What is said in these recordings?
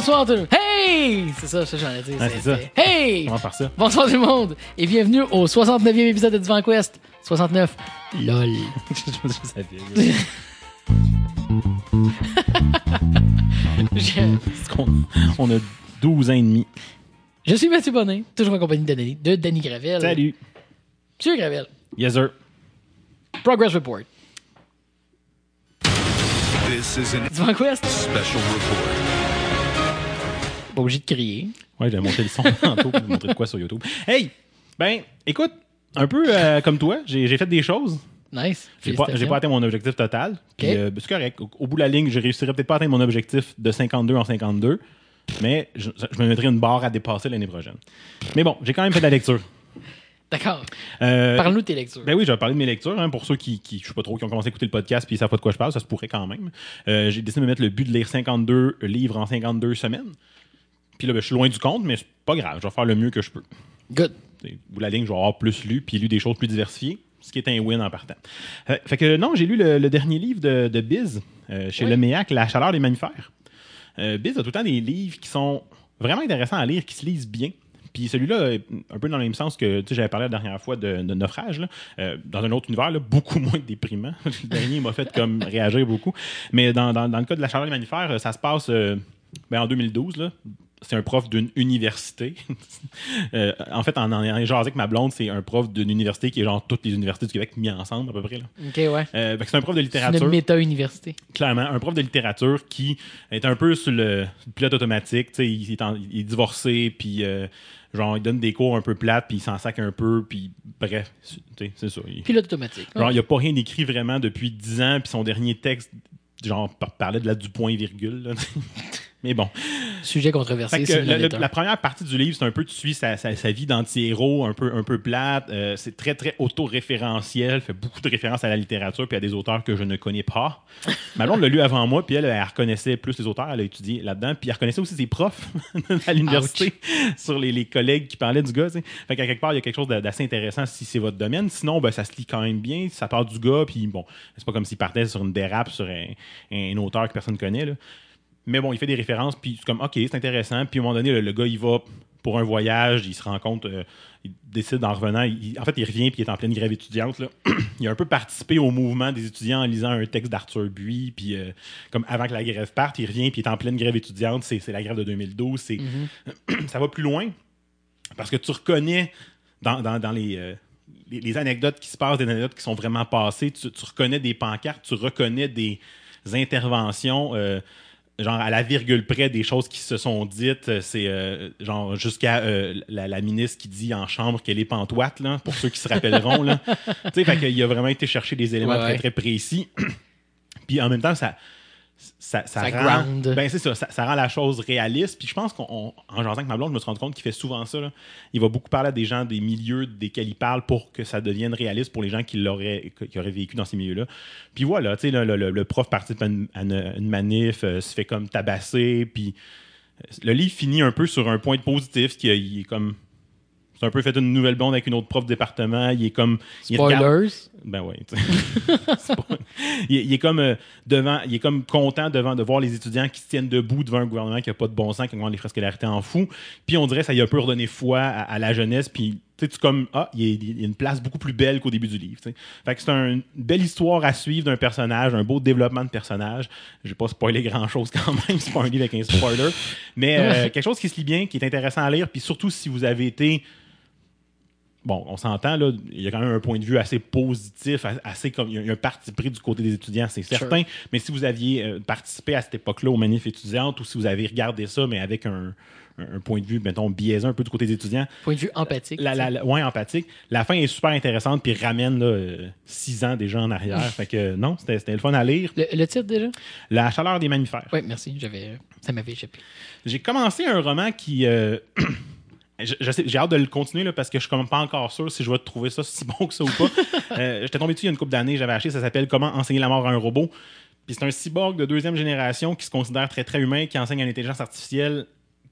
bonsoir tout le monde. Hey! C'est ça, ça j'en ai dit. Ah, c'est ça. Hey! Comment par ça? Bonsoir tout le monde et bienvenue au 69e épisode de Divan Quest. 69. LOL. je je savais. Je, qu'on- On a 12 ans et demi. je suis Mathieu Bonnet, toujours en compagnie de Danny, de Danny Gravel. Salut. Monsieur Gravel. Yes, sir. Progress Report. This is an Divan Quest. special report. Pas obligé de crier. Ouais, j'ai monté le son tantôt pour vous montrer de quoi sur YouTube. Hey! Ben, écoute, un peu euh, comme toi, j'ai fait des choses. Nice. J'ai pas, pas atteint mon objectif total. Puis, Ok. euh, c'est correct. Au, au bout de la ligne, je réussirais peut-être pas à atteindre mon objectif de 52 en 52. Mais je, je me mettrai une barre à dépasser l'année prochaine. Mais bon, j'ai quand même fait de la lecture. D'accord. Euh, Parle-nous de tes lectures. Ben oui, je vais parler de mes lectures. hein, pour ceux qui, qui, je sais pas trop, qui ont commencé à écouter le podcast puis ils savent pas de quoi je parle, ça se pourrait quand même. Euh, j'ai décidé de me mettre le but de lire 52 livres en 52 semaines. Puis là, ben, je suis loin du compte, mais c'est pas grave. Je vais faire le mieux que je peux. Good. De la ligne, je vais avoir plus lu puis lu des choses plus diversifiées, ce qui est un win en partant. Euh, fait que non, j'ai lu le, le dernier livre de, de Biz euh, chez Oui. Le Méac, La chaleur des mammifères. Euh, Biz a tout le temps des livres qui sont vraiment intéressants à lire, qui se lisent bien. Puis celui-là, un peu dans le même sens que j'avais parlé la dernière fois de, de Naufrage, là, euh, dans un autre univers, là, beaucoup moins déprimant. le dernier m'a fait comme réagir beaucoup. Mais dans, dans- dans le cas de la chaleur des mammifères, ça se passe euh, ben, en 2012. Là. C'est un prof d'une université. Euh, en fait, en en jasé avec ma blonde, c'est un prof d'une université qui est genre toutes les universités du Québec mis ensemble à peu près. Là. OK, ouais. Euh, c'est un prof de C'est littérature une méta-université. clairement, un prof de littérature qui est un peu sur le pilote automatique. Il, est en- il est divorcé, puis euh, genre, il donne des cours un peu plates, puis il s'en sac un peu, puis bref, c'est ça. Il, Pilote automatique. genre, il n'a pas rien écrit vraiment depuis 10 ans, puis son dernier texte, genre, par- parlait de la du point virgule. là. Mais bon. Sujet controversé. Que le- la première partie du livre, c'est un peu, tu suis sa, sa- sa vie d'anti-héros, un peu, un peu plate. Euh, c'est très, très auto-référentiel, fait beaucoup de références à la littérature puis à des auteurs que je ne connais pas. Ma blonde l'a lu avant moi, puis elle, elle reconnaissait plus les auteurs, elle a étudié là-dedans, puis elle reconnaissait aussi ses profs à l'université sur les, les collègues qui parlaient du gars. tu sais. Fait qu'à quelque part, il y a quelque chose d'a- d'assez intéressant si c'est votre domaine. Sinon, ben, ça se lit quand même bien. Ça part du gars, puis bon, c'est pas comme s'il partait sur une dérape sur un, un auteur que personne connaît. Là. Mais bon, il fait des références, puis c'est comme, OK, c'est intéressant. Puis à un moment donné, le, le gars, il va pour un voyage, il se rend compte, euh, il décide en revenant, il- en fait, il revient, puis il est en pleine grève étudiante. Là. il a un peu participé au mouvement des étudiants en lisant un texte d'Arthur Buis, puis euh, comme avant que la grève parte, il revient, puis il est en pleine grève étudiante, c'est c'est la grève de 2012, c'est ça va plus loin, parce que tu reconnais dans, dans- dans les, euh, les, les anecdotes qui se passent, des anecdotes qui sont vraiment passées, tu, tu reconnais des pancartes, tu reconnais des interventions, euh, genre à la virgule près des choses qui se sont dites. Euh, C'est euh, genre jusqu'à euh, la, la ministre qui dit en chambre qu'elle est pantoite, là, pour ceux qui se rappelleront. Là. tu sais, fait qu'il a vraiment été chercher des éléments Ouais, très, très précis. Puis en même temps, ça. Ça, ça, Ça rend, ben c'est ça, rend la chose réaliste. Puis je pense qu'en jasant avec ma blonde, je me suis rendu compte qu'il fait souvent ça. là. Il va beaucoup parler à des gens des milieux desquels il parle pour que ça devienne réaliste pour les gens qui l'auraient qui auraient vécu dans ces milieux-là. Puis voilà, tu sais, le, le- le prof participe à une, à une- une manif, euh, se fait comme tabasser, puis euh, le livre finit un peu sur un point de positif, qui il est comme c'est un peu fait une nouvelle blonde avec une autre prof de département. Il est comme. il regarde- Spoilers. Ben oui. tu sais. C'est pas- il, est- il est comme euh, devant, il est comme content devant de voir les étudiants qui se tiennent debout devant un gouvernement qui a pas de bon sens, qui augmente les frais scolarités en fou. Puis on dirait que ça lui a un peu redonné foi à, à la jeunesse. Puis tu sais, tu comme ah, il y, a, il une place beaucoup plus belle qu'au début du livre. tu sais. Fait que c'est un- une belle histoire à suivre d'un personnage, un beau développement de personnage. Je vais pas spoiler grand chose quand même. C'est pas un livre avec un spoiler, mais euh, quelque chose qui se lit bien, qui est intéressant à lire. Puis surtout si vous avez été bon, on s'entend, là, il y a quand même un point de vue assez positif, assez comme il y a- un parti pris du côté des étudiants, c'est certain. Mais si vous aviez euh, participé à cette époque-là aux manifs étudiantes ou si vous avez regardé ça, mais avec un, un- un point de vue, mettons, biaisé un peu du côté des étudiants, Point de vue empathique. la, la, la- ouais, empathique, la fin est super intéressante puis ramène là, euh, six ans déjà en arrière. fait que non, c'était le fun à lire. Le, le titre déjà? La chaleur des mammifères. Oui, merci. J'avais, ça m'avait échappé. J'ai commencé un roman qui. euh, J'ai hâte de le continuer là, parce que je suis comme pas encore sûr si je vais trouver ça si bon que ça ou pas. Euh, J'étais tombé dessus il y a une couple d'années, j'avais acheté, ça s'appelle Comment enseigner la mort à un robot. Puis c'est un cyborg de deuxième génération qui se considère très très humain, qui enseigne à l'intelligence artificielle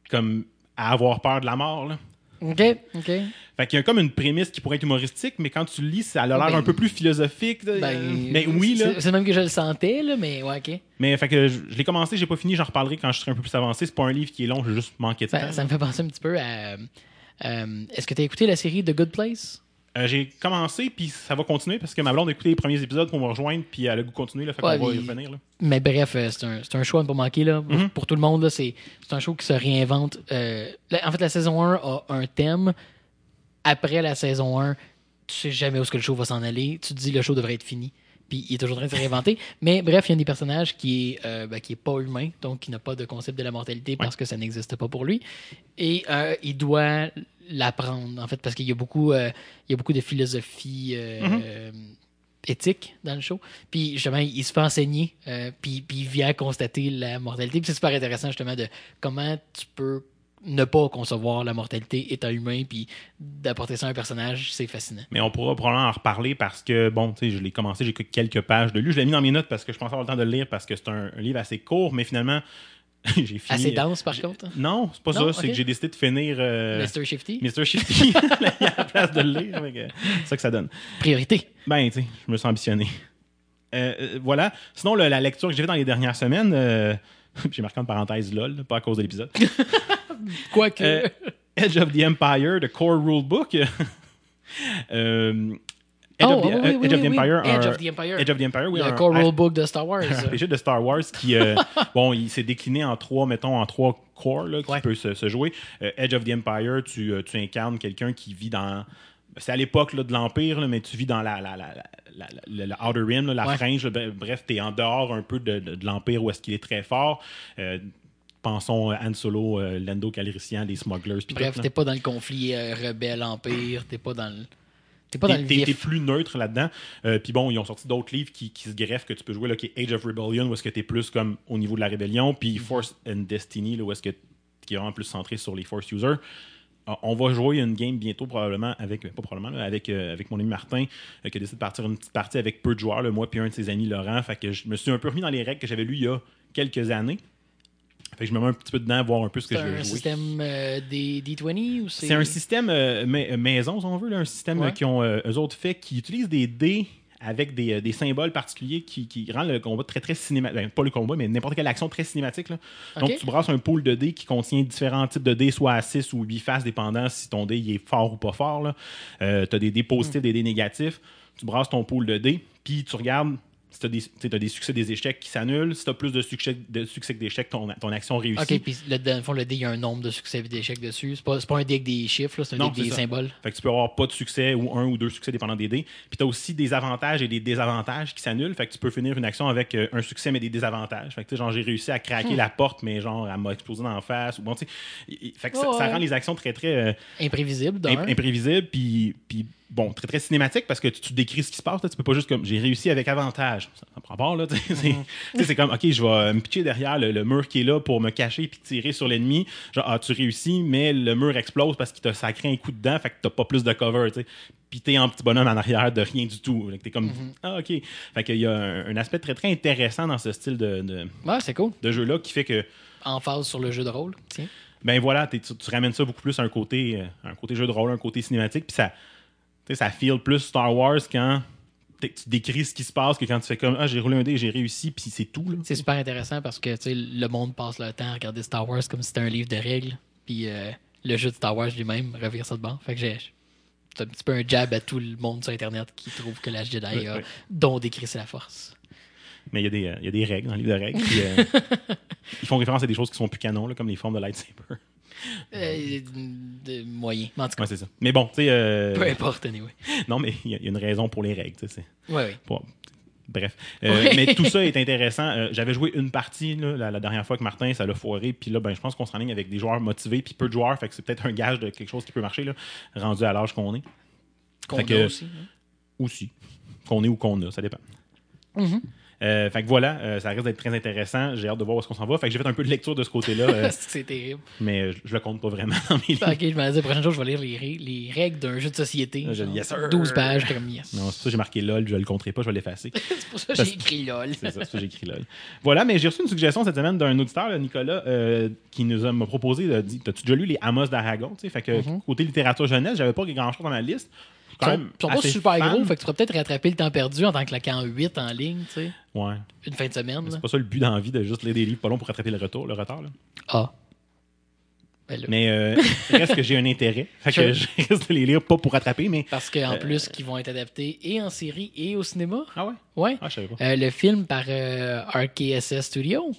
comme à avoir peur de la mort. là. OK, OK. Fait qu'il y a comme une prémisse qui pourrait être humoristique, mais quand tu le lis, ça a l'air Ben, un peu plus philosophique. Ben, mais oui, là. c'est- même que je le sentais, là, mais ouais, OK. Mais fait que je, je l'ai commencé, j'ai pas fini, j'en reparlerai quand je serai un peu plus avancé. C'est pas un livre qui est long, j'ai juste manqué de Ça, temps. ça me fait penser un petit peu à. euh, Est-ce que tu as écouté la série The Good Place? Euh, j'ai commencé, puis ça va continuer parce que ma blonde a écouté les premiers épisodes pour me rejoindre, puis elle a le goût de continuer, là, fait Ouais, qu'on va y revenir. Là. Mais bref, euh, c'est un, c'est un show à ne pas manquer. Là. Mhm. Pour tout le monde, là, c'est c'est un show qui se réinvente. Euh, en fait, la saison 1 a un thème. Après la saison 1, tu sais jamais où est-ce que le show va s'en aller. Tu te dis le show devrait être fini. Puis il est toujours en train de se réinventer. Mais bref, il y a un des personnages qui est, euh, ben, qui est pas humain, donc qui n'a pas de concept de la mortalité parce que ça n'existe pas pour lui. Et euh, il doit l'apprendre, en fait, parce qu'il y a beaucoup, euh, il y a beaucoup de philosophie euh, éthique dans le show. Puis justement, il se fait enseigner, euh, puis, puis il vient constater la mortalité. Puis c'est super intéressant justement de comment tu peux ne pas concevoir la mortalité étant humain, puis d'apporter ça à un personnage, c'est fascinant. Mais on pourra probablement en reparler parce que, bon, tu sais, je l'ai commencé, j'ai que quelques pages de lu. Je l'ai mis dans mes notes parce que je pensais avoir le temps de le lire parce que c'est un, un livre assez court, mais finalement, j'ai fini. Assez dense par contre? Non, c'est pas Non, ça, c'est que j'ai décidé de finir euh, Mr. Shifty, Mr. Shifty à la place de le lire. C'est ça que ça donne. priorité. Ben, tu sais, je me sens ambitionné. Euh, euh, voilà. Sinon, le- la lecture que j'ai faite dans les dernières semaines, euh, j'ai marqué en parenthèse LOL, pas à cause de l'épisode. Quoique. Euh, Edge of the Empire, The Core Rule Book. Euh, Edge, Oh, of the, oui, oui, Edge of the. Empire. Edge of the Empire. Edge of the Empire, oui. le core un- rule book de Star Wars. un RPG de Star Wars qui, euh, bon, il s'est décliné en trois, mettons, en trois cores là, qui Ouais. peut se, se jouer. Euh, Edge of the Empire, tu, tu incarnes quelqu'un qui vit dans. C'est à l'époque de l'Empire, mais tu vis dans la, la, la, la, Outer Rim, la Ouais. fringe. Bref, tu es en dehors un peu de, de- de l'Empire où est-ce qu'il est très fort. Euh, pensons à Han Solo, euh, Lando Calrissian, les smugglers. Bref, t'es pas dans le conflit euh, rebelle-empire, t'es pas dans le. T'es pas dans T'es- plus neutre là-dedans. Euh, Puis bon, ils ont sorti d'autres livres qui, qui se greffent que tu peux jouer, là, qui est Age of Rebellion, où est-ce que t'es plus comme au niveau de la rébellion, puis Force and Destiny, là, où est-ce que qui est vraiment plus centré sur les Force users. Euh, On va jouer une game bientôt, probablement, avec, pas probablement, là, avec, euh, avec mon ami Martin, euh, qui a décidé de partir une petite partie avec peu de joueurs, là, moi puis un de ses amis, Laurent. Fait que je me suis un peu remis dans les règles que j'avais lues il y a quelques années. Fait que je me mets un petit peu dedans, voir un peu ce que C'est je veux un jouer. système euh, des D20 ou c'est. C'est un système euh, ma- maison, si on veut, là, un système Ouais. euh, qui ont euh, eux autres fait, qui utilise des dés avec des, des symboles particuliers qui, qui rendent le combat très très cinématique. pas le combat, mais n'importe quelle action très cinématique. là. Donc tu brasses un pool de dés qui contient différents types de dés, soit à 6 ou 8 faces, dépendant si ton dé il est fort ou pas fort. tu as des dés positifs, des dés négatifs. Tu brasses ton pool de dés, puis tu regardes si tu as, des t'as succès, des échecs qui s'annulent. Si tu as plus de succès, de succès que d'échecs, ton, ton action réussit. Ok, puis le, dans le fond, le dé, il y a un nombre de succès et d'échecs dessus. C'est pas, pas un dé avec des chiffres, c'est un dé avec des ça. symboles. Fait que tu peux avoir pas de succès ou un ou deux succès dépendant des dés. Puis tu as aussi des avantages et des désavantages qui s'annulent. Fait que tu peux finir une action avec euh, un succès mais des désavantages. Fait que genre j'ai réussi à craquer la porte mais genre elle m'a explosé dans la face ou bon tu sais. Fait que ça, Ouais, ça ouais. rend les actions très très euh, Imprévisible, d'un. imp- imprévisibles puis bon très très cinématique parce que tu, tu décris ce qui se passe. là. Tu peux pas juste comme j'ai réussi avec avantage. Ça, ça prend pas là. sais. C'est comme ok je vais me pitcher derrière le, le mur qui est là pour me cacher puis tirer sur l'ennemi. Genre ah, tu réussis mais le mur explose parce qu'il t'a sacré un coup dedans. Fait que t'as pas plus de cover. tu sais. Puis t'es en petit bonhomme en arrière de rien du tout. T'es comme ah ok. Fait qu'il y a un, un aspect très très intéressant dans ce style de, de, Ouais, c'est cool. de jeu là qui fait que En phase sur le jeu de rôle. Tiens. ben voilà, tu, tu ramènes ça beaucoup plus à un côté, euh, un côté jeu de rôle, un côté cinématique, puis ça, sais, ça feel plus Star Wars quand tu décris ce qui se passe que quand tu fais comme ah j'ai roulé un dé, j'ai réussi, puis c'est tout là. C'est super intéressant parce que tu sais, le monde passe le temps à regarder Star Wars comme si c'était un livre de règles. Puis euh, le jeu de Star Wars lui-même revient ça de bord. Fait que j'ai. C'est un petit peu un jab à tout le monde sur Internet qui trouve que la Jedi a dont décrit c'est la force. Mais il y, a des, euh, y a des règles dans le livre de règles. puis, euh, ils font référence à des choses qui sont plus canons, là, comme les formes de lightsaber. Euh, de moyen. En tout cas, Ouais, c'est ça. Mais bon, tu sais, euh, peu importe, anyway. non, mais il y, a- il y a une raison pour les règles, tu Ouais, ouais. Bon, bref. Euh, Ouais. Mais tout ça est intéressant. Euh, J'avais joué une partie là, la, la dernière fois que Martin, ça l'a foiré. Puis là, ben, je pense qu'on s'enligne avec des joueurs motivés, puis peu de joueurs. Fait que c'est peut-être un gage de quelque chose qui peut marcher, là, rendu à l'âge qu'on est. Qu'on Fait a que- aussi. hein. Aussi. Qu'on est ou qu'on a, ça dépend. Mhm. Euh, fait que voilà, euh, ça risque d'être très intéressant. J'ai hâte de voir où est-ce qu'on s'en va. Fait que j'ai fait un peu de lecture de ce côté-là, euh, c'est terrible. mais je, je le compte pas vraiment dans mes livres. Ok, je me disais, la prochaine jour, je vais lire les, règles d'un jeu de société. Je- genre, yes, sir. 12 pages, comme yes. Non, c'est ça j'ai marqué LOL, je le compterai pas, je vais l'effacer. C'est pour ça que j'ai écrit LOL. C'est ça, c'est ça que j'ai écrit LOL. Voilà, mais j'ai reçu une suggestion cette semaine d'un auditeur, là, Nicolas, qui nous a proposé de dire T'as-tu déjà lu les Amos d'Aragon Fait que Mhm. côté littérature jeunesse, j'avais pas grand-chose dans ma liste. Ils sont, même ils sont pas super fan. gros, fait que tu pourrais peut-être rattraper le temps perdu en tant que claquant 8 en ligne, tu sais. Ouais. Une fin de semaine. C'est pas ça le but dans la vie de juste lire des livres pas longs pour rattraper le, retour, le retard. là. Ah. Ben. Mais euh, reste que j'ai un intérêt. Fait que je risque de les lire pas pour rattraper, mais. Parce qu'en Euh, plus, qu'ils vont être adaptés et en série et au cinéma. Ah ouais? Ouais. Ah, je savais pas. Euh, le film par euh, RKSS Studio,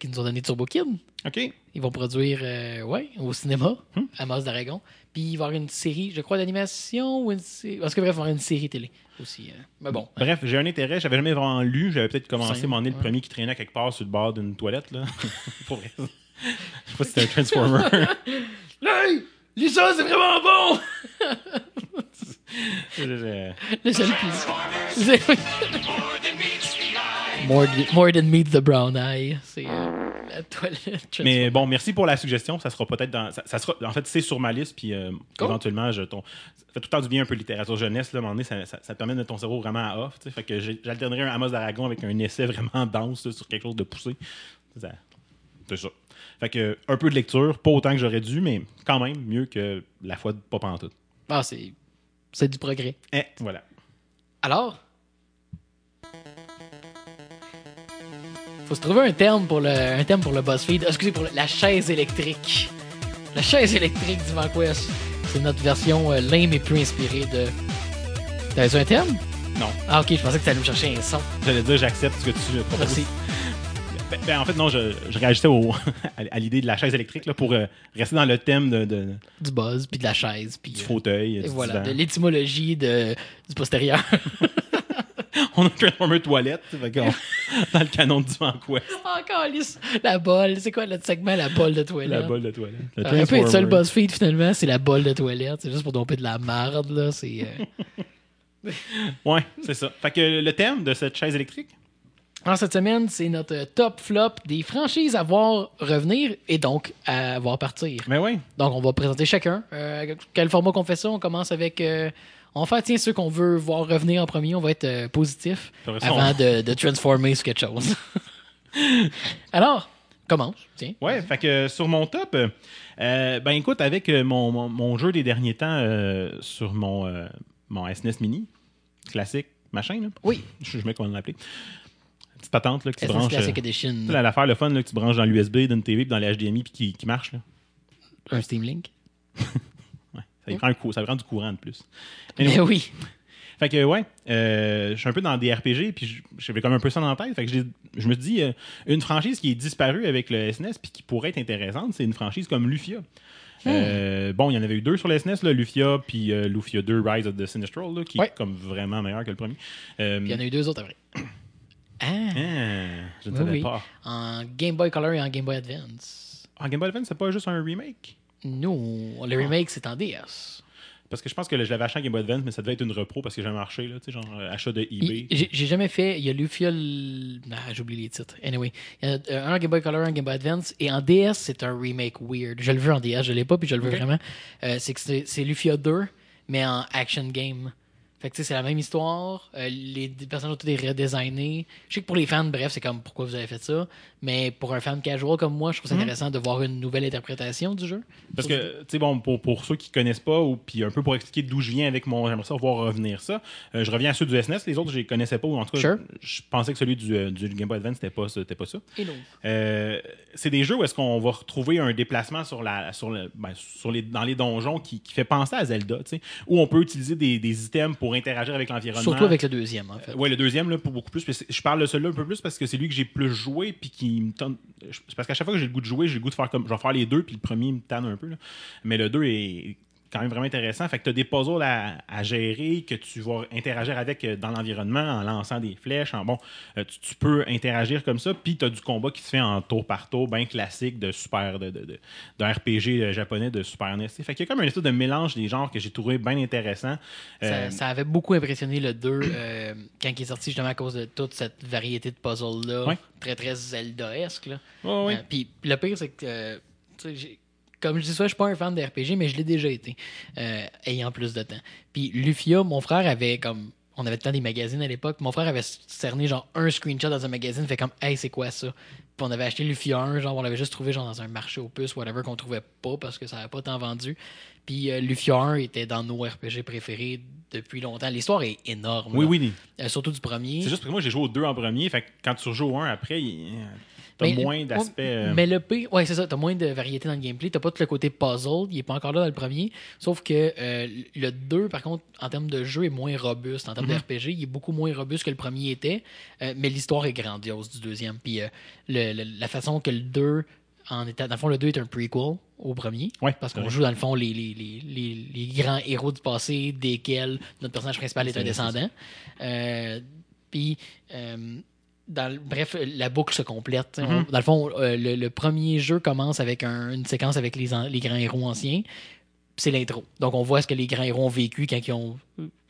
qui nous ont donné Turbo Kid. OK. Ils vont produire ouais, au cinéma, Hmm. à Mas d'Aragon. Puis il va y avoir une série, je crois, d'animation ou une série. Parce que bref, il va y avoir une série télé aussi. euh. Mais bon. Bref, j'ai un intérêt. J'avais jamais vraiment lu. J'avais peut-être commencé mon nez le premier qui traînait quelque part sur le bord d'une toilette. Là. pour vrai. Je sais pas si c'était un Transformer. Hey! Lisa, c'est vraiment bon! Le seul plus. more, more than meets the brown eye. C'est euh, la toilette. Mais bon, merci pour la suggestion. Ça sera peut-être dans. Ça, ça sera, en fait, c'est sur ma liste. Puis euh, Cool. éventuellement, je, ton, ça fait tout le temps du bien un peu littérature jeunesse. Là, à un moment donné, ça, ça, ça te permet de ton cerveau vraiment à off. Fait que j'alternerai un Amos d'Aragon avec un essai vraiment dense là, sur quelque chose de poussé. C'est ça. Fait que un peu de lecture, pas autant que j'aurais dû, mais quand même mieux que la fois de pas pantoute. Ah, c'est, c'est du progrès. Eh, voilà. Alors? Faut se trouver un terme pour le, un terme pour le BuzzFeed. Excusez, pour le- la chaise électrique. La chaise électrique du VanQuest. C'est notre version euh, lame et plus inspirée de. T'avais un terme? Non. Ah, ok, je pensais que t'allais me chercher un son. J'allais dire, j'accepte ce que tu proposes. Merci. Ben, ben, en fait, non, je, je réagissais au, à, l'idée de la chaise électrique là, pour euh, rester dans le thème de, de- Du buzz, puis de la chaise, puis. du euh, fauteuil. et du voilà, divan. de l'étymologie de, du postérieur. On a un Transformer toilette fait dans le canon du Vanquest. Encore la bolle. C'est quoi le segment, la bolle de toilette? La bolle de toilette. Le être ça Transformer. BuzzFeed finalement, c'est la bolle de toilette. C'est juste pour domper de la marde, là. C'est. euh, Ouais, c'est ça. Fait que le thème de cette chaise électrique, Alors, cette semaine, c'est notre top flop des franchises à voir revenir et donc à voir partir. ben ouais. Donc, on va présenter chacun. Euh, quel format qu'on fait ça? On commence avec. euh, on va faire, tiens, ceux qu'on veut voir revenir en premier, on va être euh, positif avant de, de transformer sur quelque chose. Alors, commence, tiens. Ouais, fait que sur mon top, euh, ben écoute, avec euh, mon, mon, mon jeu des derniers temps euh, sur mon, euh, mon SNES Mini, classique, machin, là. Oui, Je sais jamais comment l'appeler. Petite patente là, que tu SNES branches. Classic Edition, l'affaire, le fun là, que tu branches dans l'USB d'une TV puis dans les HDMI puis qui, qui marche. Là. un Steam Link. Ça, prend un coup, ça prend du courant de plus. Mais oui. Fait que, ouais, euh, je suis un peu dans des RPG, puis j'avais comme un peu ça dans la tête. Fait que je me dis, euh, une franchise qui est disparue avec le SNES, puis qui pourrait être intéressante, c'est une franchise comme Lufia. Euh, bon, il y en avait eu deux sur le SNES, là, Lufia, puis Lufia 2 Rise of the Sinistral, là, qui Ouais. est comme vraiment meilleur que le premier. Puis il y en a eu deux autres après. Ah, ah, je ne Oui, savais oui. pas. en Game Boy Color et en Game Boy Advance. Ah, Game Boy Advance, c'est pas juste un remake? Non, Ah. le remake, c'est en DS. Parce que je pense que je l'avais acheté en Game Boy Advance, mais ça devait être une repro parce que j'ai jamais marché, là, tu sais, genre euh, achat de eBay. J'ai jamais fait. Il y a Lufia. l- Ah, j'ai oublié les titres. Anyway. Il y a euh, un Game Boy Color, un Game Boy Advance. Et en DS, c'est un remake weird. Je le veux en DS, je l'ai pas, puis je le veux vraiment. Euh, c'est que c'est Lufia 2, mais en action game. Fait que tu sais, c'est la même histoire. euh, les les personnages ont tous été redesignés. Je sais que pour les fans, bref, c'est comme pourquoi vous avez fait ça? Mais pour un fan casual comme moi, je trouve ça intéressant de voir une nouvelle interprétation du jeu. Parce que, tu sais, bon, pour, pour ceux qui connaissent pas, ou puis un peu pour expliquer d'où je viens avec mon. J'aimerais ça voir revenir ça. euh, je reviens à ceux du SNES, les autres, je les connaissais pas, ou en tout cas, Sure. je pensais que celui du, euh, du Game Boy Advance, c'était pas, pas ça. Euh, c'est des jeux où est-ce qu'on va retrouver un déplacement sur la, sur le, ben, sur les, dans les donjons qui, qui fait penser à Zelda, tu sais, où on peut utiliser des, des items pour interagir avec l'environnement. Surtout avec le deuxième, en fait. Euh, ouais, le deuxième, là, pour beaucoup plus. Je parle de celui-là un peu plus parce que c'est lui que j'ai plus joué, puis qui me tente. C'est parce qu'à chaque fois que j'ai le goût de jouer, j'ai le goût de faire comme. Je vais faire les deux, puis le premier me tanne un peu. Mais le 2 est quand même vraiment intéressant. Fait que tu as des puzzles à, à gérer, que tu vas interagir avec euh, dans l'environnement en lançant des flèches. En, bon, euh, tu, tu peux interagir comme ça, puis tu as du combat qui se fait en tour par tour, bien classique de super de, de, de- RPG euh, japonais de Super NES. Fait qu'il y a comme un espèce de mélange des genres que j'ai trouvé bien intéressant. Ça, Euh, ça avait beaucoup impressionné le 2 euh, quand il est sorti justement à cause de toute cette variété de puzzles-là. Ouais. Très, très Zelda-esque. Euh, Puis le pire, c'est que, comme je dis ça, je suis pas un fan de RPG, mais je l'ai déjà été, euh, ayant plus de temps. Puis Lufia, mon frère avait comme. On avait le temps des magazines à l'époque. Mon frère avait cerné genre un screenshot dans un magazine, fait comme, hey, c'est quoi ça? Puis on avait acheté Lufia 1, genre on l'avait juste trouvé genre dans un marché aux puces, whatever, qu'on trouvait pas parce que ça avait pas tant vendu. Puis euh, Lufia 1 était dans nos RPG préférés depuis longtemps. L'histoire est énorme. Oui, là. oui. Euh, surtout du premier. C'est juste parce que moi, j'ai joué aux deux en premier. Fait que quand tu rejoues au un après, il- t'as Mais- moins d'aspects. euh, Mais le P, ouais, c'est ça, t'as moins de variété dans le gameplay. T'as pas tout le côté puzzle, il est pas encore là dans le premier. Sauf que euh, le 2, par contre, en termes de jeu, est moins robuste. En termes Mhm. de RPG, il est beaucoup moins robuste que le premier était. Euh, mais l'histoire est grandiose du deuxième. Puis euh, le- le- la façon que le 2 en était. Dans le fond, le 2 est un prequel au premier. Ouais, Parce qu'on joue, dans le fond, les, les, les, les, les grands héros du passé, desquels notre personnage principal est un descendant. Puis, euh, dans bref, la boucle se complète. On- Mhm. dans le fond, euh, le, le premier jeu commence avec un- une séquence avec les, an- les grands héros anciens. C'est l'intro. Donc, on voit ce que les grands héros ont vécu quand ils ont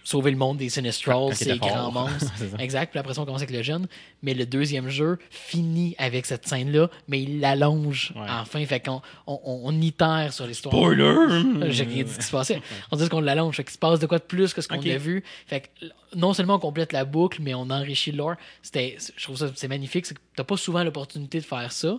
sauvé le monde des Sinistrals, ces grands monstres. Exact. Puis après ça, on commence avec le jeune. Mais le deuxième jeu finit avec cette scène-là, mais il l'allonge Ouais. enfin. Fait qu'on on, on, itère sur l'histoire. Spoiler! J'ai rien dit ce qui se passait. On dit qu'on l'allonge. Fait qu'il se passe de quoi de plus que ce qu'on a vu. Fait que non seulement on complète la boucle, mais on enrichit. C'était, je trouve ça c'est magnifique. C'est que t'as pas souvent l'opportunité de faire ça.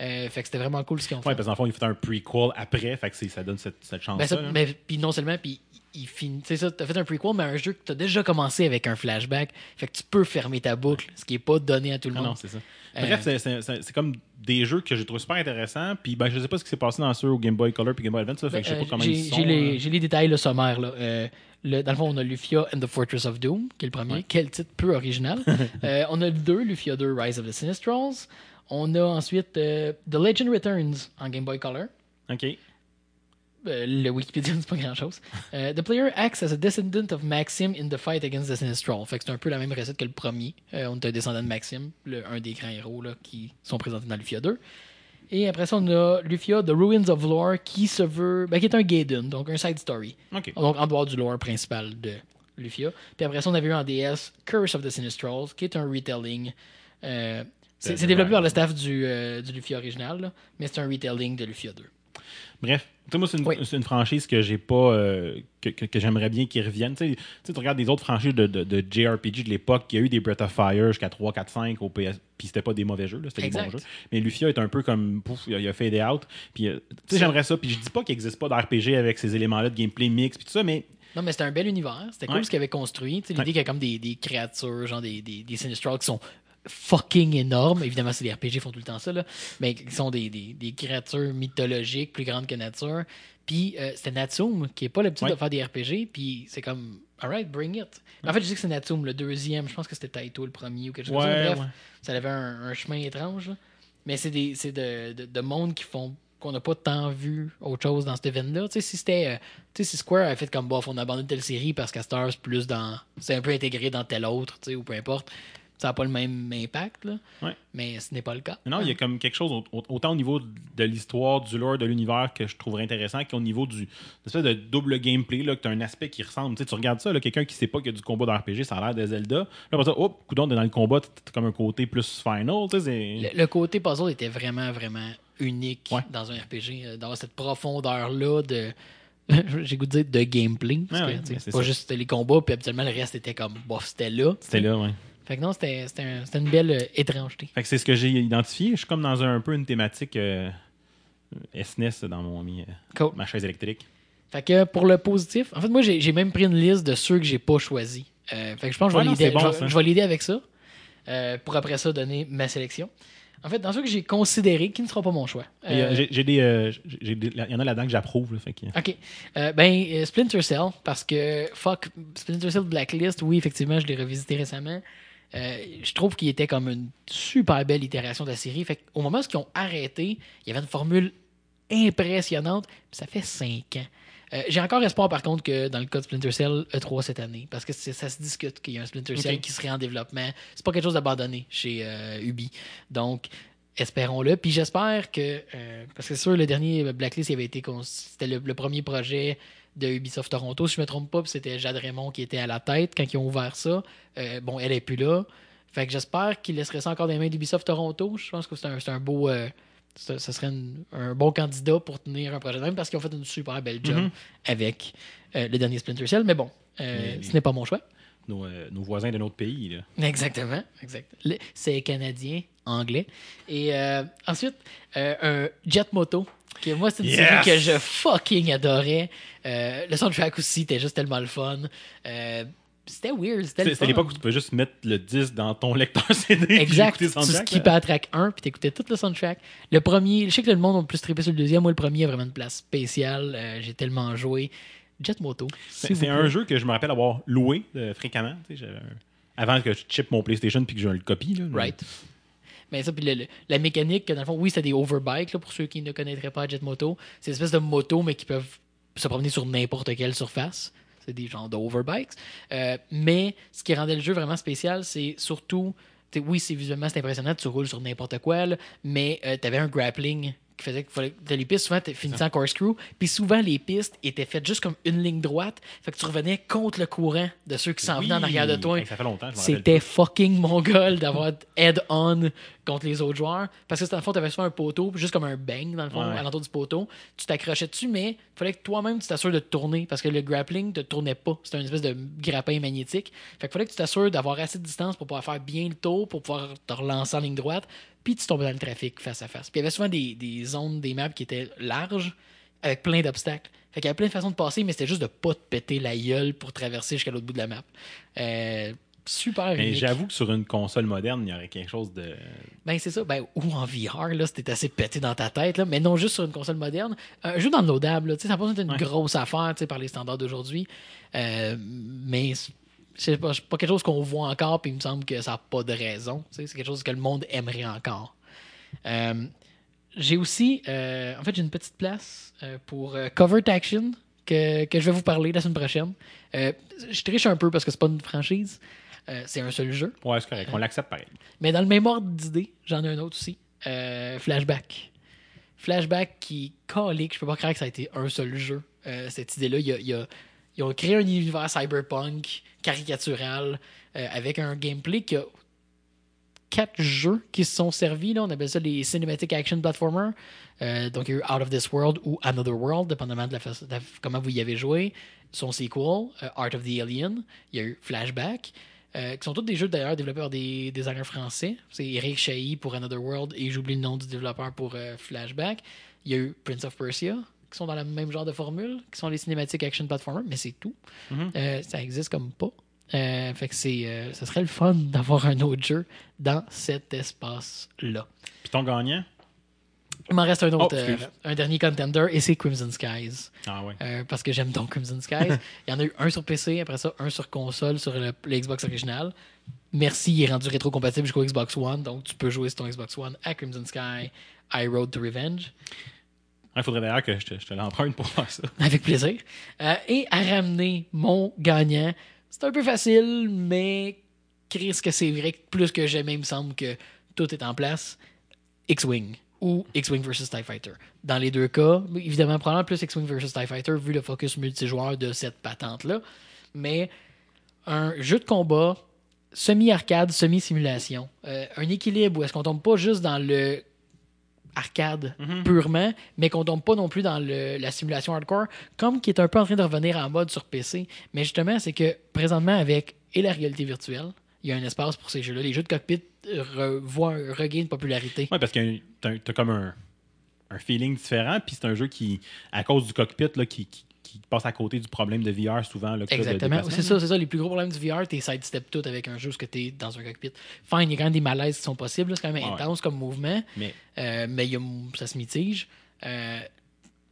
Euh, fait que c'était vraiment cool ce qu'ils ont fait. Ouais, parce qu'en fond, il fait un prequel après. Fait que ça donne cette, cette Ben, chance-là. là. mais puis non seulement, puis il finit. Tu sais ça, t'as fait un prequel, mais un jeu que t'as déjà commencé avec un flashback. Fait que tu peux fermer ta boucle, ce qui est pas donné à tout le Ah monde. non, c'est ça. Euh, Bref, c'est- comme des jeux que j'ai trouvé super intéressants. Puis ben, je sais pas ce qui s'est passé dans ceux au Game Boy Color puis Game Boy Advance. là, fait que je sais Euh, pas comment j'ai, ils sont. j'ai les, euh. j'ai les détails, le sommaire. Là. Euh, le- dans le fond, on a Lufia and the Fortress of Doom, qui est le premier. Ouais. Quel titre peu original. Euh, on a le 2, Lufia 2, Rise of the Sinistrals. On a ensuite euh, The Legend Returns en Game Boy Color. OK. Euh, le Wikipédia ne dit pas grand-chose. Euh, the player acts as a descendant of Maxim in the fight against the Sinistral. Fait que c'est un peu la même recette que le premier. On est un descendant de Maxim, le- un des grands héros là, qui sont présentés dans Lufia 2. Et après ça, on a Lufia, The Ruins of Lore, qui se veut. ben, qui est un Gaiden, donc un side story. OK. Donc en dehors du lore principal de Lufia. Puis après ça, on avait eu en DS Curse of the Sinistrals, qui est un retelling. euh, c'est développé par le staff du, euh, du Lufia original, là, mais c'est un retelling de Lufia 2. Bref, moi, c'est une, Oui. une franchise que j'ai pas. euh, que, que- que j'aimerais bien qu'ils reviennent. Tu sais, tu regardes des autres franchises de, de, de JRPG de l'époque, il y a eu des Breath of Fire jusqu'à 3, 4, 5 au PS. Puis c'était pas des mauvais jeux, c'était des bons jeux. Mais Lufia est un peu comme. Pouf, il a, fade out. Puis, euh, tu sais, C'est- j'aimerais ça. Puis je dis pas qu'il existe pas d'RPG avec ces éléments-là de gameplay mix, puis tout ça, mais Non, mais c'était un bel univers. C'était cool Ouais. ce qu'ils avaient construit. Tu sais, L'idée Ouais. qu'il y a comme des, des créatures, genre des, des, des Sinistrals qui sont fucking énormes. Évidemment, c'est des RPG font tout le temps ça, là. Mais qui sont des, des, des créatures mythologiques plus grandes que nature. Puis euh, c'était Natsum, qui est pas l'habitude Ouais. de faire des RPG. Puis c'est comme, alright, bring it. En fait, je sais que c'est Natsum, le deuxième. Je pense que c'était Taito le premier ou quelque chose comme ça. Ouais, Bref, ouais. ça avait un, un chemin étrange. là. Mais c'est de, de, de mondes qui font qu'on n'a pas tant vu autre chose dans cette event-là. Tu sais, si c'était. euh, tu sais, si Square avait fait comme bof, on abandonne telle série parce qu'à Star, c'est plus dans. C'est un peu intégré dans telle autre, tu sais, ou peu importe. Ça n'a pas le même impact, là. Ouais. Mais ce n'est pas le cas. Non, il y a comme quelque chose, au- au- autant au niveau de l'histoire, du lore, de l'univers, que je trouverais intéressant, qu'au niveau du espèce de double gameplay, là, que tu as un aspect qui ressemble. Tu, sais, tu regardes ça, quelqu'un qui sait pas qu'il y a du combat d'RPG, ça a l'air de Zelda. Là, après ça, hop, coudon, dans le combat, t'as comme un côté plus final. Tu sais, Le, le côté puzzle était vraiment, vraiment unique Ouais. dans un RPG. euh, D'avoir cette profondeur-là de. J'ai goût de dire de gameplay. Parce Ouais, que, tu c'est c'est pas ça. juste les combats, puis habituellement le reste était comme bof, c'était là. C'était là, ouais. Fait que non, c'était c'était un- c'était une belle euh, étrangeté. Fait que c'est ce que j'ai identifié. Je suis comme dans un, un peu une thématique euh, SNES dans mon, euh, Cool. ma chaise électrique. Fait que pour le positif, en fait, moi, j'ai même pris une liste de ceux que j'ai pas choisis. Fait que je pense que je vais l'aider bon, avec ça. pour après ça donner ma sélection. En fait, dans ceux que j'ai considérés, qui ne sera pas mon choix? Euh, Euh, j'ai- des, euh, des- Il y en a là-dedans que j'approuve. que- Ok. Euh, ben, Splinter Cell, parce que, fuck, Splinter Cell Blacklist, oui, effectivement, je l'ai revisité récemment. Euh, je trouve qu'il était comme une super belle itération de la série. Fait au moment où ils ont arrêté, il y avait une formule impressionnante. ça fait cinq ans. Euh, J'ai encore espoir, par contre, que dans le cas de Splinter Cell E3 cette année, parce que ça se discute qu'il y a un Splinter Cell qui serait en développement. C'est pas quelque chose d'abandonné chez euh, Ubi. Donc, espérons-le. Puis j'espère que, euh, parce que c'est sûr, le dernier Blacklist, il avait été, c'était le, le premier projet de Ubisoft Toronto, si je me trompe pas, puis c'était Jade Raymond qui était à la tête quand ils ont ouvert ça. Euh, bon, elle est plus là. Fait que j'espère qu'il laisserait ça encore dans les mains d'Ubisoft Toronto. Je pense que c'est un, beau. euh, ce serait une- un bon candidat pour tenir un projet de même parce qu'ils ont fait une super belle job Mhm. avec euh, le dernier Splinter Cell. Mais bon, euh, Mais- ce n'est pas mon choix. Nos, nos voisins de notre pays. Là. Exactement. Exact. C'est canadien, anglais. Et euh, ensuite, euh, un Jet Moto. Que moi, c'est une Yes! série que je fucking adorais. Euh, le soundtrack aussi était juste tellement le fun. C'était weird. C'était le C'était l'époque où tu pouvais juste mettre le 10 dans ton lecteur CD. Exact. Tu soundtrack, skippais à track 1 puis t'écoutais tout le soundtrack. Le premier, je sais que le monde a plus trippé sur le deuxième. Moi, le premier a vraiment une place spéciale. J'ai tellement joué. Jet Moto. C'est un jeu que je me rappelle avoir loué fréquemment. j'avais un- Avant que je chip mon PlayStation puis que je le copie. Là, Right. Mais ça, puis le- la mécanique, que dans le fond, oui, c'est des overbikes, pour ceux qui ne connaîtraient pas Jet Moto. C'est une espèce de moto, mais qui peuvent se promener sur n'importe quelle surface. C'est des genres d'overbikes. Euh, mais ce qui rendait le jeu vraiment spécial, c'est surtout. Oui, c'est visuellement c'est impressionnant, tu roules sur n'importe quoi, là, mais tu avais un grappling qui faisait qu'il fallait que les pistes, souvent, tu finissais en corkscrew. Puis souvent, les pistes étaient faites juste comme une ligne droite. Fait que tu revenais contre le courant de ceux qui s'en Oui. venaient en arrière de toi. Hey, ça fait longtemps. C'était fucking mongol d'avoir head-on contre les autres joueurs. Parce que dans le fond, tu avais souvent un poteau, juste comme un bang, dans le fond, Ouais. à l'entour du poteau. Tu t'accrochais dessus, mais il fallait que toi-même, tu t'assures de te tourner. Parce que le grappling ne te tournait pas. C'était une espèce de grappin magnétique. Fait qu'il fallait que tu t'assures d'avoir assez de distance pour pouvoir faire bien le tour, pour pouvoir te relancer en ligne droite. Puis tu tombais dans le trafic face à face. Puis il y avait souvent des, des zones, des maps qui étaient larges, avec plein d'obstacles. Fait qu'il y avait plein de façons de passer, mais c'était juste de pas te péter la gueule pour traverser jusqu'à l'autre bout de la map. Euh, super Mais j'avoue que sur une console moderne, il y aurait quelque chose de. Ben, c'est ça. Ben, ou en VR, là, c'était assez pété dans ta tête, là, mais non juste sur une console moderne. Un jeu downloadable, là, tu sais, ça n'a pas besoin d'être une Ouais. grosse affaire tu sais, par les standards d'aujourd'hui. Euh, mais c'est- pas, pas quelque chose qu'on voit encore, puis il me semble que ça n'a pas de raison. C'est quelque chose que le monde aimerait encore. Euh, j'ai aussi, euh, en fait, j'ai une petite place euh, pour Covert Action que, que je vais vous parler la semaine prochaine. Je triche un peu parce que c'est pas une franchise. C'est un seul jeu. Ouais, c'est correct. On l'accepte pareil. Mais dans le même ordre d'idée, j'en ai un autre aussi. Flashback. Flashback qui calique, je peux pas croire que ça a été un seul jeu. Cette idée-là, il y a- il y a- ils ont créé un univers cyberpunk caricatural euh, avec un gameplay qui a quatre jeux qui se sont servis. Là. On appelle ça les Cinematic Action Platformer. Euh, donc, il y a eu Out of This World ou Another World, dépendamment de, la façon- de comment vous y avez joué. Son sequel, euh, Art of the Alien. Il y a eu Flashback. euh, qui sont tous des jeux d'ailleurs développés par des designers français. C'est Eric Chahi pour Another World et j'oublie le nom du développeur pour Flashback. Il y a eu Prince of Persia, qui sont dans le même genre de formule, qui sont les cinématiques action platformer, mais c'est tout. Mhm. Euh, ça existe comme pas. Euh, fait que c'est, euh, ça serait le fun d'avoir un autre jeu dans cet espace-là. Puis ton gagnant? Il m'en reste un autre, Oh, euh, un dernier contender, et c'est Crimson Skies. Ah ouais. Parce que j'aime donc Crimson Skies. Il y en a eu un sur PC, après ça, un sur console, sur le, le Xbox original. Merci, il est rendu rétro-compatible jusqu'au Xbox One, donc tu peux jouer sur ton Xbox One à Crimson Sky, I Road to Revenge, Il faudrait d'ailleurs que je te, l'emprunte pour faire ça. avec plaisir. Euh, et à ramener mon gagnant, c'est un peu facile, mais Chris, que c'est vrai que plus que jamais, il me semble que tout est en place. X-Wing ou X-Wing versus TIE Fighter. Dans les deux cas, évidemment, probablement plus X-Wing versus TIE Fighter vu le focus multijoueur de cette patente-là. Mais un jeu de combat semi-arcade, semi-simulation. Euh, un équilibre où est-ce qu'on tombe pas juste dans le arcade purement, mais qu'on tombe pas non plus dans le- la simulation hardcore, comme qui est un peu en train de revenir en mode sur PC. Mais justement, c'est que présentement, avec et la réalité virtuelle, il y a un espace pour ces jeux-là. Les jeux de cockpit revoient un regain de popularité. Ouais, parce que t'as t'as comme un, un feeling différent, puis c'est un jeu qui, à cause du cockpit, là, qui, qui, qui passe à côté du problème de VR souvent. Là, Exactement. C'est ça, c'est ça. Les plus gros problèmes du VR, t'es sidestep tout avec un jeu parce que t'es dans un cockpit. Fine, il y a quand même des malaises qui sont possibles. C'est quand même Ouais. intense comme mouvement. Mais Euh, mais y a- ça se mitige. Euh,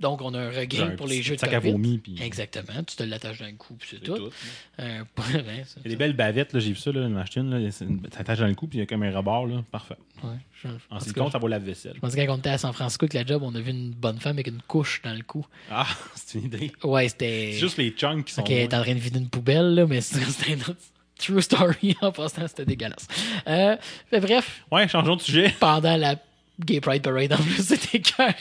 Donc, on a un regain un pour les jeux de sac à vomi, puis- Exactement. Tu te l'attaches d'un coup, puis c'est C'est tout. tout. Euh. Il y a des belles bavettes, là, j'ai vu ça, là, une une, là, attache dans le cou, puis il y a comme un rebord, là, parfait. Ouais, je- En silicone, ça vaut la vaisselle. Je pense que quand on était à San Francisco avec la job, on a vu une bonne femme avec une couche dans le cou. Ah, c'est une idée. Ouais, c'était. C'est juste les chunks qui sont. Ok, elle est en train de vider une poubelle, là, mais c'est- c'était une autre true story. En passant, c'était dégueulasse. Euh, mais bref, Ouais, changeons de sujet. pendant la Gay Pride Parade, en plus, c'était cœur.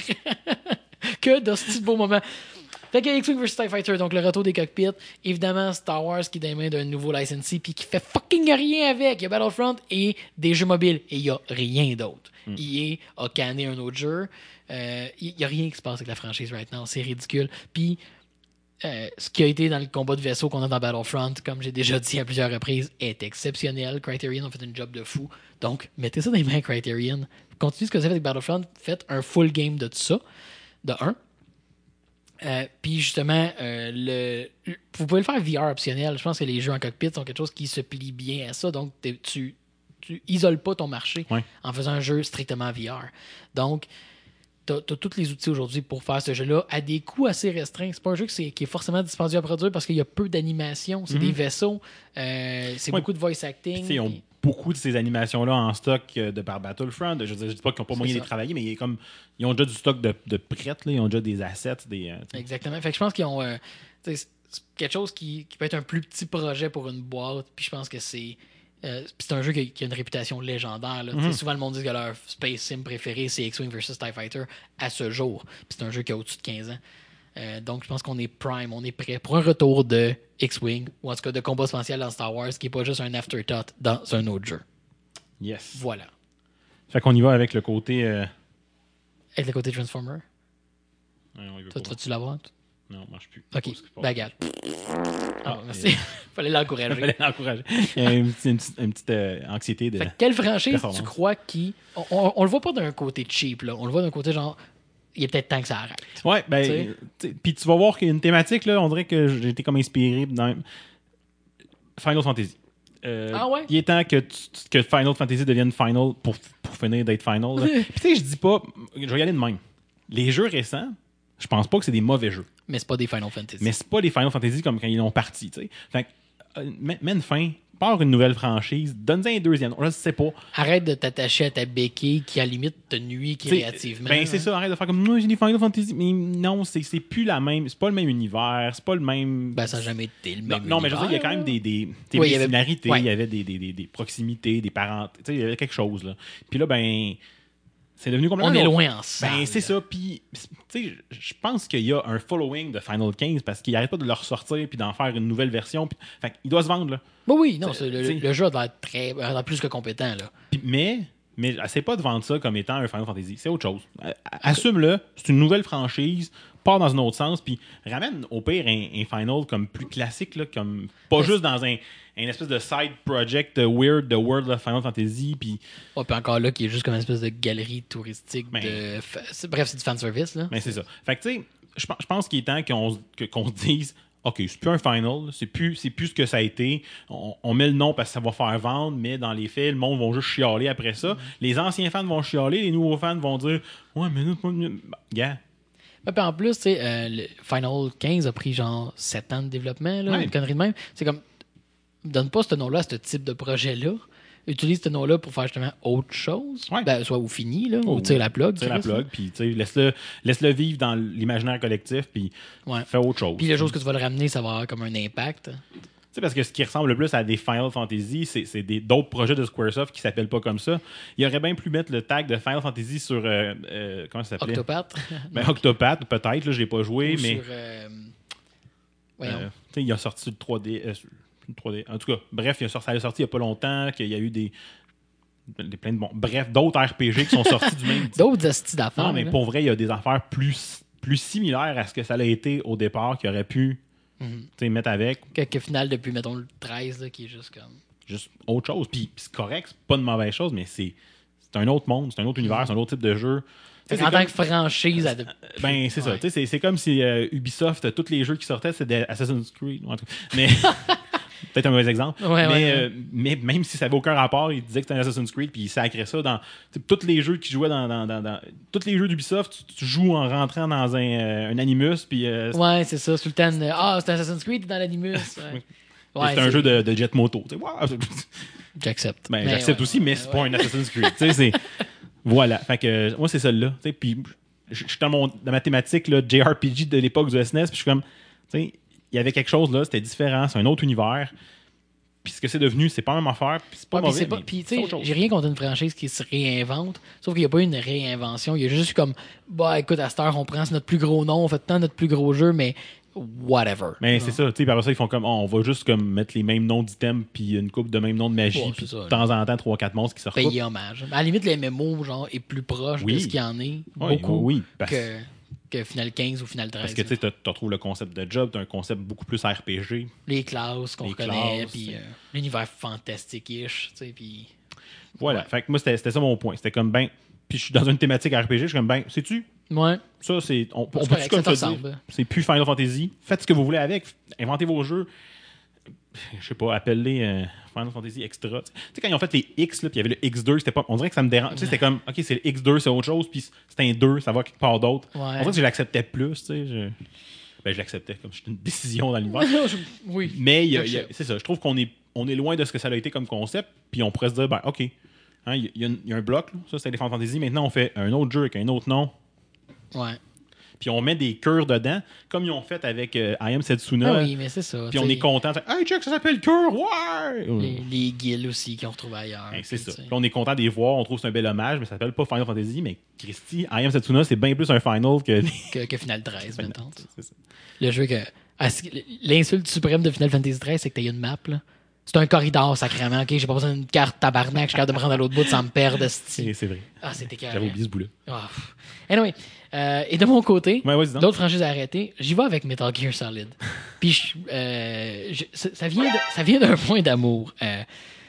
Que de ce beau moment. Fait que X-Wing vs TIE Fighter, donc le retour des cockpits. Évidemment, Star Wars qui est dans les mains d'un nouveau licensee puis qui fait fucking rien avec. Il y a Battlefront et des jeux mobiles. Et il y a rien d'autre. EA a canné un autre jeu. Euh, Il y a rien qui se passe avec la franchise right now. C'est ridicule. Puis euh, ce qui a été dans le combat de vaisseau qu'on a dans Battlefront, comme j'ai déjà dit à plusieurs reprises, est exceptionnel. Criterion ont fait un job de fou. Donc, mettez ça dans les mains Criterion. Continuez ce que vous avez avec Battlefront. Faites un full game de tout ça. De un. Euh, puis justement, euh, le, vous pouvez le faire VR optionnel. Je pense que les jeux en cockpit sont quelque chose qui se plie bien à ça. Donc, tu, tu isoles pas ton marché Ouais. en faisant un jeu strictement VR. Donc, tu as, tous les outils aujourd'hui pour faire ce jeu-là à des coûts assez restreints. C'est pas un jeu qui est forcément dispendieux à produire parce qu'il y a peu d'animation. C'est des vaisseaux, euh, c'est Ouais. beaucoup de voice acting. Ils ont beaucoup de ces animations-là en stock euh, de par Battlefront. Je, je dis pas qu'ils n'ont pas moyen de les travailler, mais ils, comme, ils ont déjà du stock de, là, ils ont déjà des assets. Des, euh. Exactement. Fait que je pense qu'ils ont. euh, quelque chose qui, qui peut être un plus petit projet pour une boîte. Puis je pense que c'est. euh, c'est un jeu qui, qui a une réputation légendaire. là. Sais, Souvent, le monde dit que leur Space Sim préféré, c'est X-Wing vs TIE Fighter à ce jour. C'est un jeu qui a au-dessus de 15 ans. Euh, donc, je pense qu'on est prime, on est prêt pour un retour de X-Wing, ou en tout cas de combat spatial dans Star Wars, qui n'est pas juste un afterthought dans un autre jeu. Yes. Voilà. Fait qu'on y va avec le côté. euh, Avec le côté Transformer, ouais, on y va toi, pas. vas-tu l'avoir? Non, marche plus. Ok, bagarre. Ah, Ah, merci. Fallait l'encourager. Fallait l'encourager. Il y a une, petite- une petite, une petite, euh, anxiété de. Fait quelle franchise tu crois qui. On, on, on le voit pas d'un côté cheap, là. On le voit d'un côté genre. Il est peut-être temps que ça arrête. Ouais, ben, puis tu vas voir qu'il y a une thématique, là, on dirait que j'ai été comme inspiré dans Final Fantasy. Euh, Ah ouais? Il est temps que, tu- que Final Fantasy devienne Final pour, pour finir d'être Final. Puis tu sais, je dis pas, je vais y aller de même. Les jeux récents, je pense pas que c'est des mauvais jeux. Mais c'est pas des Final Fantasy. Mais c'est pas des Final Fantasy comme quand ils l'ont parti, tu sais. Fait que, euh, mets, mets une fin, pars une nouvelle franchise, donne-en un deuxième. Je sais pas. Arrête de t'attacher à ta béquille qui, à la limite, te nuit créativement. Ben, c'est hein. ça, arrête de faire comme moi, j'ai des Final Fantasy. Mais non, c'est plus la même. C'est pas le même univers, c'est pas le même. Ben, ça n'a jamais été le Non, même. non, mais je veux dire, il y a quand même des, des, des Oui, il y avait- similarités, ouais. il y avait des, des, des, des proximités, des parents. Tu sais, il y avait quelque chose, là. Puis là, ben, c'est devenu complètement. On est loin ensemble. Ben, c'est ça. Puis, tu sais, je pense qu'il y a un following de Final 15 parce qu'il n'arrête pas de le ressortir puis d'en faire une nouvelle version. Puis, fait il doit se vendre, là. Ben oui, non, le, jeu doit être très, doit être plus que compétent. Là. Mais, mais essaie pas de vendre ça comme étant un Final Fantasy. C'est autre chose. Euh, Assume-le. C'est une nouvelle franchise. Part dans un autre sens. Puis ramène au pire un, un Final comme plus classique. Là, comme, pas juste dans un, un espèce de side project weird de World of Final Fantasy. Puis, Ouais, puis encore là, qui est juste comme une espèce de galerie touristique. Ben. de Bref, c'est du fanservice. Là. ben, c'est ça. Fait que tu sais, je pense- qu'il est temps qu'on se- que- qu'on se dise. OK, c'est plus un final, c'est plus, c'est plus ce que ça a été. On, on met le nom parce que ça va faire vendre, mais dans les faits, le monde va juste chialer après ça. Les anciens fans vont chialer, les nouveaux fans vont dire Ouais, mais nous, bah, gars, Ouais, puis en plus, euh, le Final 15 a pris genre 7 ans de développement, là, Ouais. une connerie de même. C'est comme, donne pas ce nom-là à ce type de projet-là. Utilise ce nom-là pour faire justement autre chose. Ouais. Ben, soit ou fini, là, Oh, ou tire la plug. tire la plug, puis laisse-le laisse-le vivre dans l'imaginaire collectif, puis Ouais. fais autre chose. Puis les choses que tu vas le ramener, ça va avoir comme un impact. Sais, parce que ce qui ressemble le plus à des Final Fantasy, c'est d'autres projets de Squaresoft qui s'appellent pas comme ça. Il aurait bien pu mettre le tag de Final Fantasy sur. euh, euh, comment ça s'appelait? Octopath. Ben, Octopath, peut-être, là, je l'ai pas joué, Ou mais. sur, euh, euh, il a sorti le 3D. euh, le 3D. En tout cas, bref, il a sorti, ça a sorti il y a pas longtemps, qu'il y a eu des. des plein de. Bref, d'autres RPG qui sont sortis du même. D'autres astuces d'affaires. Non, mais là. pour vrai, il y a des affaires plus, plus similaires à ce que ça a été au départ qui aurait pu Tu sais, mettre avec Que, que final, depuis, mettons, le 13, là, qui est juste comme. juste autre chose. Puis, c'est correct, c'est pas une mauvaise chose, mais c'est un autre monde, c'est un autre univers, c'est un autre type de jeu. En tant que franchise, à de- Ben, c'est ça. Ouais. Tu sais, C'est comme si euh, Ubisoft, tous les jeux qui sortaient, c'était Assassin's Creed. Mais, peut-être un mauvais exemple. Ouais, mais, ouais, euh, mais même si ça n'avait aucun rapport, il disait que c'était un Assassin's Creed, puis il sacrait ça dans tous les jeux qu'il jouait dans, dans, dans, dans- tous les jeux d'Ubisoft. Tu, tu joues en rentrant dans un, euh, un Animus, puis euh, Ouais, c'est ça. Sultan, ah, c'est Assassin's Creed dans l'Animus. Ouais. Ouais, c'est un jeu de, de jet moto. Wow. J'accepte. Ben, j'accepte ouais, aussi, mais c'est ouais. pas un Assassin's Creed. Voilà. Fait que moi, c'est celle-là. Puis je suis dans, mon, dans ma thématique là, JRPG de l'époque du SNES, puis je suis comme, il y avait quelque chose là, c'était différent, c'est un autre univers. Puis ce que c'est devenu, c'est pas la même affaire, puis c'est pas Ouais, puis mauvais. c'est pas- puis, tu c'est sais, j'ai rien contre une franchise qui se réinvente, sauf qu'il n'y a pas une réinvention. Il y a juste comme, bah écoute, à cette heure, on prend notre plus gros nom, on fait tant notre plus gros jeu, mais whatever. Mais c'est ça, tu sais, après ça, ils font comme, oh, on va juste comme mettre les mêmes noms d'items, puis une coupe de mêmes noms de magie, Ouais, puis c'est ça, de temps en temps, 3-4 monstres qui se recoupent. Payer hommage. À la limite, les MMO, genre, est plus proche Oui. de ce qu'il y en est, Oui, beaucoup, oui, parce, que, que Final 15 ou Final 13. parce que tu sais, retrouvé le concept de job, t'as un concept beaucoup plus RPG. les classes qu'on classes, puis euh, l'univers fantastique-ish, tu puis... Voilà. Ouais. Fait que moi, c'était ça mon point. C'était comme, ben, puis je suis dans une thématique RPG, je suis comme, ben, sais-tu, Ouais, Ça, c'est. On, on peut correct, comme ça c'est plus Final Fantasy. Faites ce que vous voulez avec. Inventez vos jeux. Je sais pas, appelez euh, Final Fantasy Extra. Tu sais, quand ils ont fait les X, puis il y avait le X2, c'était pas. On dirait que ça me dérange. Tu sais, c'était comme, OK, c'est le X2, c'est autre chose, puis c'est un 2, ça va quelque part d'autre. Ouais. On dirait que je l'acceptais plus, tu sais. Je... Ben, je l'acceptais comme c'était une décision dans l'univers. oui. Mais y y c'est ça, je trouve qu'on est, on est loin de ce que ça a été comme concept, puis on pourrait se dire, ben, OK, hein, il y, a une- il y a un bloc, là, ça c'est les Final Fantasy, maintenant on fait un autre jeu avec un autre nom, Ouais. Puis on met des cœurs dedans, comme ils ont fait avec euh, I Am Setsuna. Ah oui, mais c'est ça. Puis on est content. Hey, check, ça s'appelle cœur, ouais! Les, les guilds aussi qui ont retrouvé ailleurs. Ben, c'est puis, ça. Puis on est content de les voir, on trouve que c'est un bel hommage, mais ça s'appelle pas Final Fantasy, mais Christy, I Am Setsuna, c'est bien plus un final que. Que, que Final 13, mettons. C'est ça. Le jeu que. L'insulte suprême de Final Fantasy 13, c'est que t'as une map, là. C'est un corridor, sacrément. Ok, j'ai pas besoin d'une carte tabarnak, je suis capable de me rendre à l'autre bout sans me perdre, C'est vrai. Ah, c'était carré. J'avais oublié ce bout-là. Ah, pff. anyway, euh, et de mon côté, Ouais, d'autres franchises à arrêter, j'y vais avec Metal Gear Solid. Puis je- euh, je- ça, vient de- ça vient d'un point d'amour. Euh,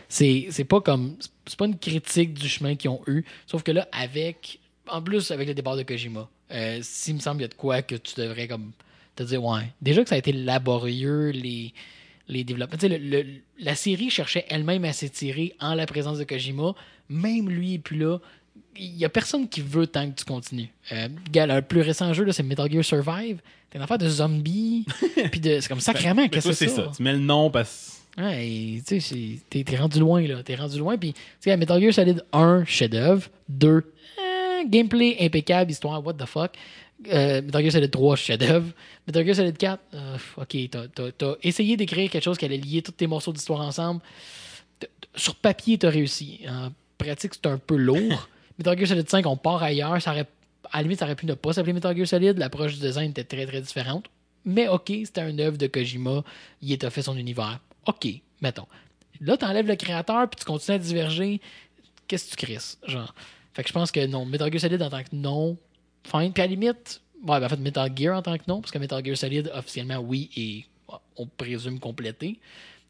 c'est pas comme c'est pas une critique du chemin qu'ils ont eu, sauf que là avec en plus avec le départ de Kojima, euh, s'il me semble qu'il y a de quoi que tu devrais comme te dire ouais, déjà que ça a été laborieux les les développements. Le- le- la série cherchait elle-même à s'étirer en la présence de Kojima. Même lui est plus là. Il y a personne qui veut tant que tu continues. Euh, le plus récent jeu, c'est Metal Gear Survive. C'est une affaire de zombies. puis de, c'est comme sacrément, Mais qu'est-ce que c'est ça? ça. Tu mets le nom parce Ouais, tu sais, t'es, t'es rendu loin, là. T'es rendu loin. Puis, tu sais, à Metal Gear Solid 1, chef-d'œuvre. 2, euh, gameplay impeccable, histoire, what the fuck. Euh, Metal Gear Solid 3, chef-d'œuvre. Metal Gear Solid 4, euh, ok, t'as, essayé d'écrire quelque chose qui allait lier tous tes morceaux d'histoire ensemble. T- t- Sur papier, t'as réussi. En pratique, c'est un peu lourd. Metal Gear Solid 5, on part ailleurs. À la limite, ça aurait pu ne pas s'appeler Metal Gear Solid. L'approche du design était très, très différente. Mais ok, c'était un œuvre de Kojima. Il étoffait son univers. Ok, mettons. Là, t'enlèves le créateur puis tu continues à diverger. Qu'est-ce que tu crisses? Genre? Fait que je pense que non. Metal Gear Solid en tant que non, fine. Puis à la limite, ouais, ben en fait, Metal Gear en tant que non, parce que Metal Gear Solid, officiellement, oui, et on présume complété.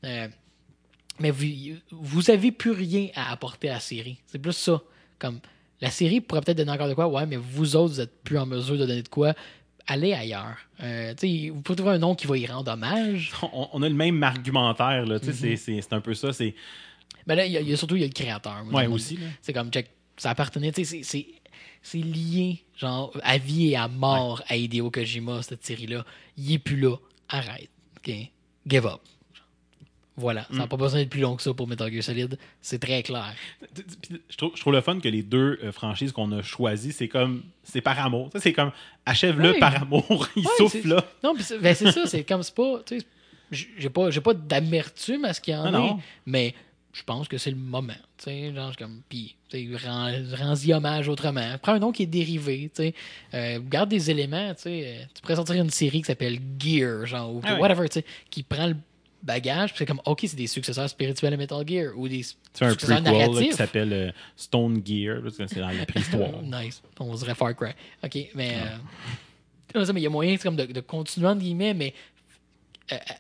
Euh, mais vous, vous avez plus rien à apporter à la série. C'est plus ça. Comme la série pourrait peut-être donner encore de quoi, ouais, mais vous autres, vous êtes plus en mesure de donner de quoi. Allez ailleurs. Euh, vous pouvez trouver un nom qui va y rendre hommage. on, on a le même argumentaire. Là, tu sais, Mhm. c'est- un peu ça. C'est... Mais là, il y, a- y a surtout il y a le créateur. mon- aussi. C'est comme, check, ça appartenait, tu sais, c'est- c'est- c'est lié, genre, à vie et à mort à Hideo Kojima, cette série-là. Il est plus là. Arrête. OK? Give up. Voilà. Ça n'a Mm. pas besoin d'être plus long que ça pour Metal Gear Solid. C'est très clair. Je trouve, je trouve le fun que les deux euh, franchises qu'on a choisies, c'est comme. C'est par amour. C'est comme. Achève-le par amour. Il souffle là. Non, ben, c'est ça. C'est comme, c'est pas, tu sais, j- j'ai pas, j'ai pas d'amertume à ce qu'il y en non. mais je pense que c'est le moment. Tu sais, genre, comme, puis, tu sais, rends- rends-y hommage autrement. Prends un nom qui est dérivé, tu sais. Euh, garde des éléments, tu sais. euh, Tu pourrais sortir une série qui s'appelle Gear, genre, ou Ah ouais. whatever, tu sais, qui prend le bagage, puis c'est comme, ok, c'est des successeurs spirituels à Metal Gear, ou des Tu fais un successeurs prequel là, qui s'appelle euh, Stone Gear. parce que C'est dans la préhistoire. nice. On dirait Far Cry. OK, mais... euh, non, ça, mais il y a moyen c'est comme de, de continuer, entre guillemets, mais euh, euh,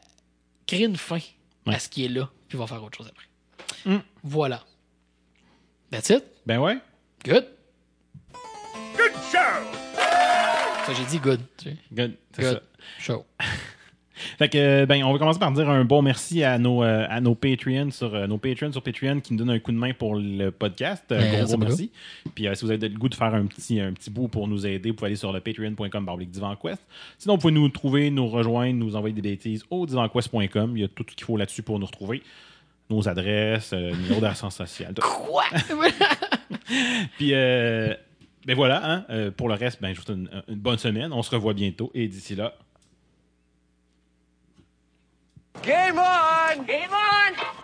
créer une fin Ouais. à ce qui est là, puis on va faire autre chose après. Mm. Voilà. That's it? ben ouais. Good. Good show! Ça, j'ai dit good. Tu sais. Good. C'est Good. ça. Show. Fait que, ben, on va commencer par dire un bon merci à nos, euh, à nos Patreons sur euh, nos Patreons sur Patreon qui nous donnent un coup de main pour le podcast. Euh, gros, merci gros merci. Puis euh, si vous avez le goût de faire un petit, un petit bout pour nous aider, vous pouvez aller sur le patreon.com divanquest. Sinon, vous pouvez nous trouver, nous rejoindre, nous envoyer des bêtises au divanquest.com. Il y a tout ce qu'il faut là-dessus pour nous retrouver. Nos adresses, euh, numéro d'ascenseur sociale. Quoi? Puis, euh, ben voilà, hein, euh, pour le reste, ben, je vous souhaite une, une bonne semaine. On se revoit bientôt. Et d'ici là, Game on! Game on!